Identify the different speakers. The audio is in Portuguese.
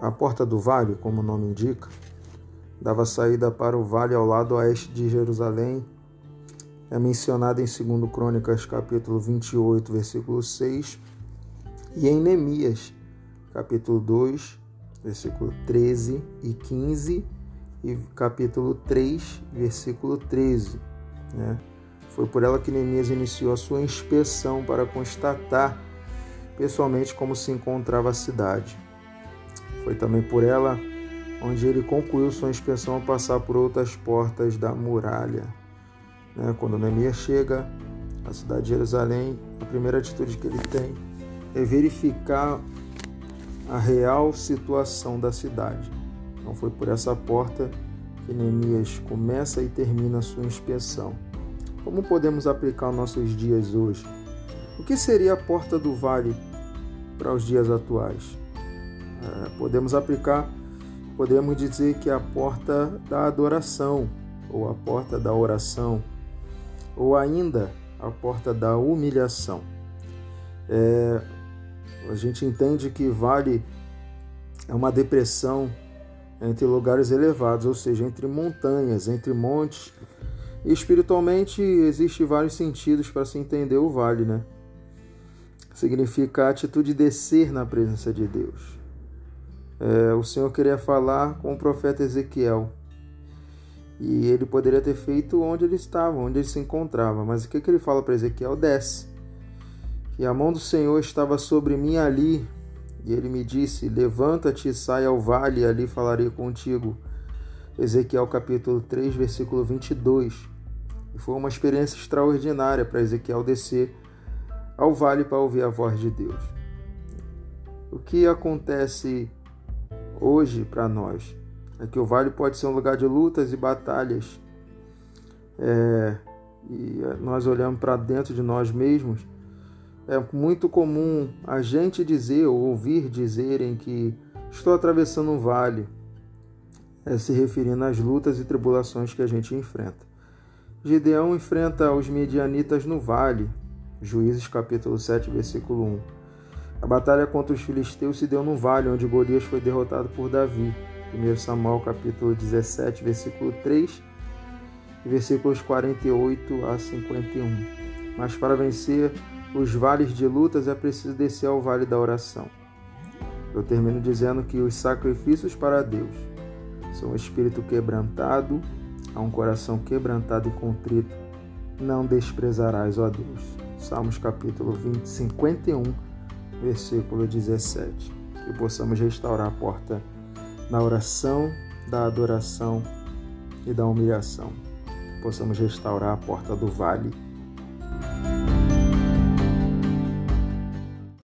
Speaker 1: A porta do vale, como o nome indica, dava saída para o vale ao lado oeste de Jerusalém. É mencionada em 2 Crônicas, capítulo 28, versículo 6, e em Neemias, capítulo 2, versículo 13 e 15, e capítulo 3, versículo 13. Né? Foi por ela que Neemias iniciou a sua inspeção para constatar pessoalmente como se encontrava a cidade. Foi também por ela onde ele concluiu sua inspeção ao passar por outras portas da muralha. Né? Quando Neemias chega à cidade de Jerusalém, a primeira atitude que ele tem é verificar a real situação da cidade. Então foi por essa porta que Neemias começa e termina a sua inspeção. Como podemos aplicar nossos dias hoje? O que seria a porta do vale para os dias atuais? É, podemos aplicar, podemos dizer que é a porta da adoração, ou a porta da oração, ou ainda a porta da humilhação. É, a gente entende que vale é uma depressão entre lugares elevados, ou seja, entre montanhas, entre montes. E espiritualmente existe vários sentidos para se entender o vale, né? Significa a atitude de descer na presença de Deus é, o Senhor queria falar com o profeta Ezequiel. E ele poderia ter feito onde ele estava, onde ele se encontrava. Mas o que, que ele fala para Ezequiel? Desce. E a mão do Senhor estava sobre mim ali. E ele me disse: Levanta-te e sai ao vale, e ali falarei contigo. Ezequiel capítulo 3, versículo 22. E foi uma experiência extraordinária para Ezequiel descer ao vale para ouvir a voz de Deus. O que acontece hoje para nós. É que o vale pode ser um lugar de lutas e batalhas. É, e nós olhamos para dentro de nós mesmos. É muito comum a gente dizer ou ouvir dizerem que estou atravessando um vale, é, se referindo às lutas e tribulações que a gente enfrenta. Gideão enfrenta os medianitas no vale, Juízes capítulo 7, versículo 1. A batalha contra os filisteus se deu no vale, onde Golias foi derrotado por Davi. 1 Samuel capítulo 17, versículo 3 e versículos 48 a 51. Mas para vencer os vales de lutas é preciso descer ao vale da oração. Eu termino dizendo que os sacrifícios para Deus são um espírito quebrantado, a um coração quebrantado e contrito. Não desprezarás, ó Deus. Salmos capítulo 20, 51 versículo 17. Que possamos restaurar a porta da oração, da adoração e da humilhação. Que possamos restaurar a porta do vale